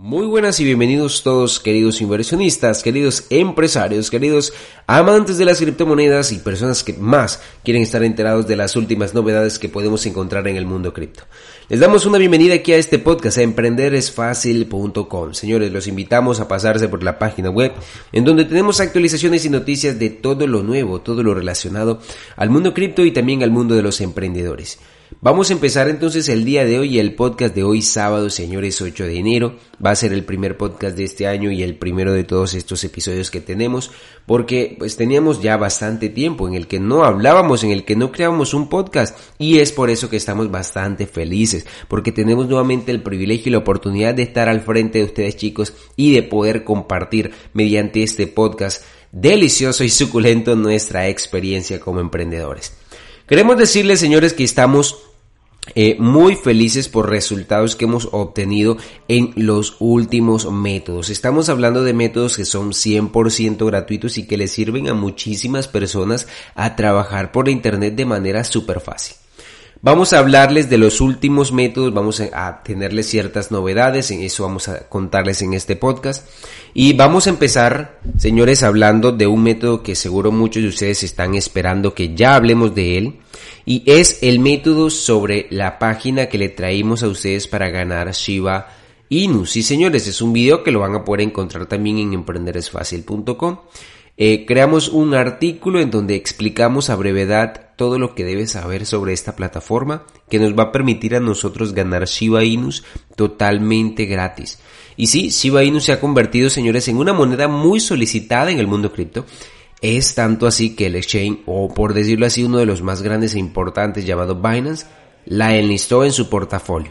Muy buenas y bienvenidos todos queridos inversionistas, queridos empresarios, queridos amantes de las criptomonedas y personas que más quieren estar enterados de las últimas novedades que podemos encontrar en el mundo cripto. Les damos una bienvenida aquí a este podcast a emprenderesfacil.com. Señores, los invitamos a pasarse por la página web en donde tenemos actualizaciones y noticias de todo lo nuevo, todo lo relacionado al mundo cripto y también al mundo de los emprendedores. Vamos a empezar entonces el día de hoy, el podcast de hoy sábado, señores, 8 de enero. Va a ser el primer podcast de este año y el primero de todos estos episodios que tenemos, porque pues teníamos ya bastante tiempo en el que no hablábamos, en el que no creábamos un podcast y es por eso que estamos bastante felices, porque tenemos nuevamente el privilegio y la oportunidad de estar al frente de ustedes chicos y de poder compartir mediante este podcast delicioso y suculento nuestra experiencia como emprendedores. Queremos decirles, señores, que estamos eh, muy felices por resultados que hemos obtenido en los últimos métodos. Estamos hablando de métodos que son 100% gratuitos y que les sirven a muchísimas personas a trabajar por internet de manera súper fácil. Vamos a hablarles de los últimos métodos, vamos a tenerles ciertas novedades, en eso vamos a contarles en este podcast. Y vamos a empezar, señores, hablando de un método que seguro muchos de ustedes están esperando que ya hablemos de él. Y es el método sobre la página que le traímos a ustedes para ganar Shiba Inu. Sí, señores, es un video que lo van a poder encontrar también en emprenderesfacil.com. Eh, creamos un artículo en donde explicamos a brevedad todo lo que debes saber sobre esta plataforma que nos va a permitir a nosotros ganar Shiba Inus totalmente gratis. Y sí, Shiba Inu se ha convertido, señores, en una moneda muy solicitada en el mundo cripto. Es tanto así que el exchange, o por decirlo así, uno de los más grandes e importantes llamado Binance, la enlistó en su portafolio.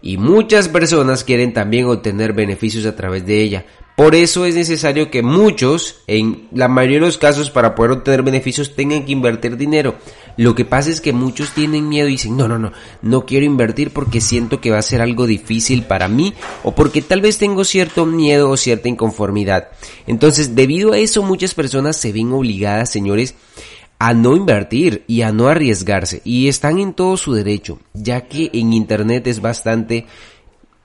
Y muchas personas quieren también obtener beneficios a través de ella. Por eso es necesario que muchos, en la mayoría de los casos, para poder obtener beneficios, tengan que invertir dinero. Lo que pasa es que muchos tienen miedo y dicen, no, no, no, no quiero invertir porque siento que va a ser algo difícil para mí o porque tal vez tengo cierto miedo o cierta inconformidad. Entonces, debido a eso, muchas personas se ven obligadas, señores, a no invertir y a no arriesgarse y están en todo su derecho, ya que en internet es bastante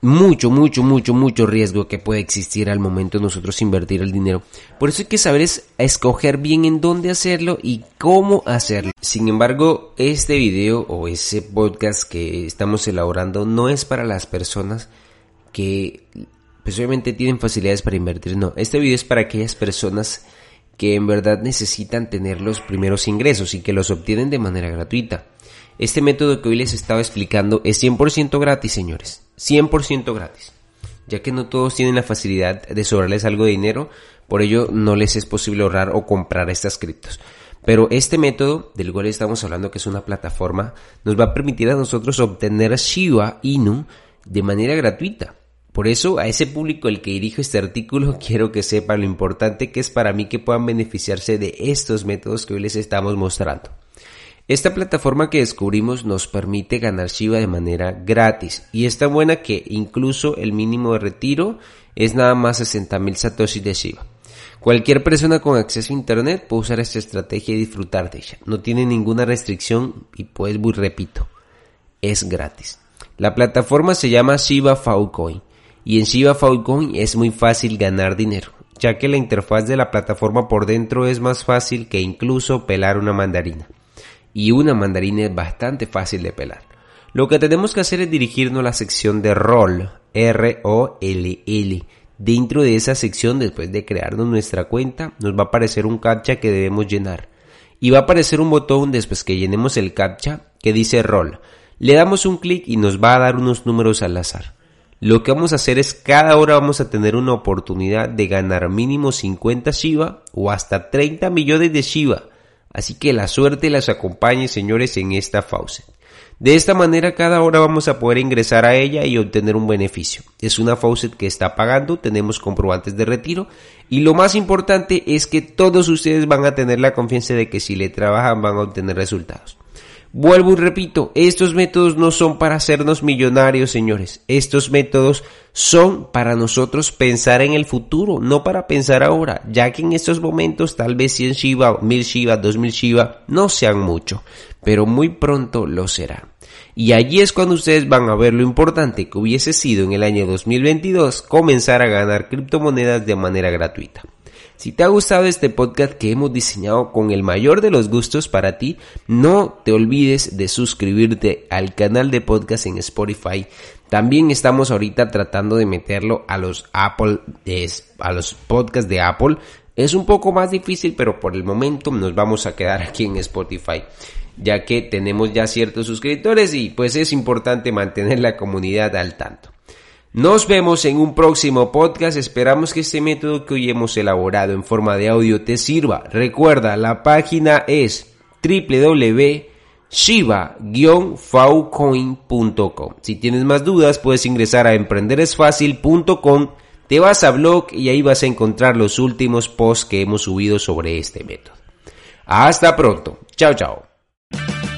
mucho, mucho, mucho, mucho riesgo que puede existir al momento de nosotros invertir el dinero. Por eso hay que saber es escoger bien en dónde hacerlo y cómo hacerlo. Sin embargo, este video o ese podcast que estamos elaborando no es para las personas que pues obviamente tienen facilidades para invertir. No, este video es para aquellas personas que en verdad necesitan tener los primeros ingresos y que los obtienen de manera gratuita. Este método que hoy les estaba explicando es 100% gratis, señores. 100% gratis. Ya que no todos tienen la facilidad de sobrarles algo de dinero, por ello no les es posible ahorrar o comprar estas criptos. Pero este método, del cual estamos hablando que es una plataforma, nos va a permitir a nosotros obtener Shiba Inu de manera gratuita. Por eso, a ese público al que dirijo este artículo, quiero que sepa lo importante que es para mí que puedan beneficiarse de estos métodos que hoy les estamos mostrando. Esta plataforma que descubrimos nos permite ganar Shiba de manera gratis y es tan buena que incluso el mínimo de retiro es nada más 60.000 satoshis de Shiba. Cualquier persona con acceso a internet puede usar esta estrategia y disfrutar de ella. No tiene ninguna restricción y pues, repito, es gratis. La plataforma se llama Shiba Falcoin y en Shiba Falcoin es muy fácil ganar dinero, ya que la interfaz de la plataforma por dentro es más fácil que incluso pelar una mandarina y una mandarina es bastante fácil de pelar. Lo que tenemos que hacer es dirigirnos a la sección de roll, R-O-L-L. Dentro de esa sección, después de crearnos nuestra cuenta, nos va a aparecer un captcha que debemos llenar. Y va a aparecer un botón después que llenemos el captcha que dice roll. Le damos un clic y nos va a dar unos números al azar. Lo que vamos a hacer es cada hora vamos a tener una oportunidad de ganar mínimo 50 Shiba o hasta 30 millones de Shiba Así que la suerte las acompañe, señores, en esta faucet. De esta manera cada hora vamos a poder ingresar a ella y obtener un beneficio. Es una faucet que está pagando, tenemos comprobantes de retiro y lo más importante es que todos ustedes van a tener la confianza de que si le trabajan van a obtener resultados. Vuelvo y repito, estos métodos no son para hacernos millonarios, señores. Estos métodos son para nosotros pensar en el futuro, no para pensar ahora, ya que en estos momentos tal vez 100 Shiba, 1000 Shiba, 2000 Shiba no sean mucho, pero muy pronto lo serán. Y allí es cuando ustedes van a ver lo importante que hubiese sido en el año 2022 comenzar a ganar criptomonedas de manera gratuita. Si te ha gustado este podcast que hemos diseñado con el mayor de los gustos para ti, no te olvides de suscribirte al canal de podcast en Spotify. También estamos ahorita tratando de meterlo a los Apple, a los podcasts de Apple. Es un poco más difícil, pero por el momento nos vamos a quedar aquí en Spotify ya que tenemos ya ciertos suscriptores y pues es importante mantener la comunidad al tanto. Nos vemos en un próximo podcast. Esperamos que este método que hoy hemos elaborado en forma de audio te sirva. Recuerda, la página es www.shiba-faucoin.com. Si tienes más dudas, puedes ingresar a emprenderesfacil.com, te vas a blog y ahí vas a encontrar los últimos posts que hemos subido sobre este método. Hasta pronto. Chao, chao.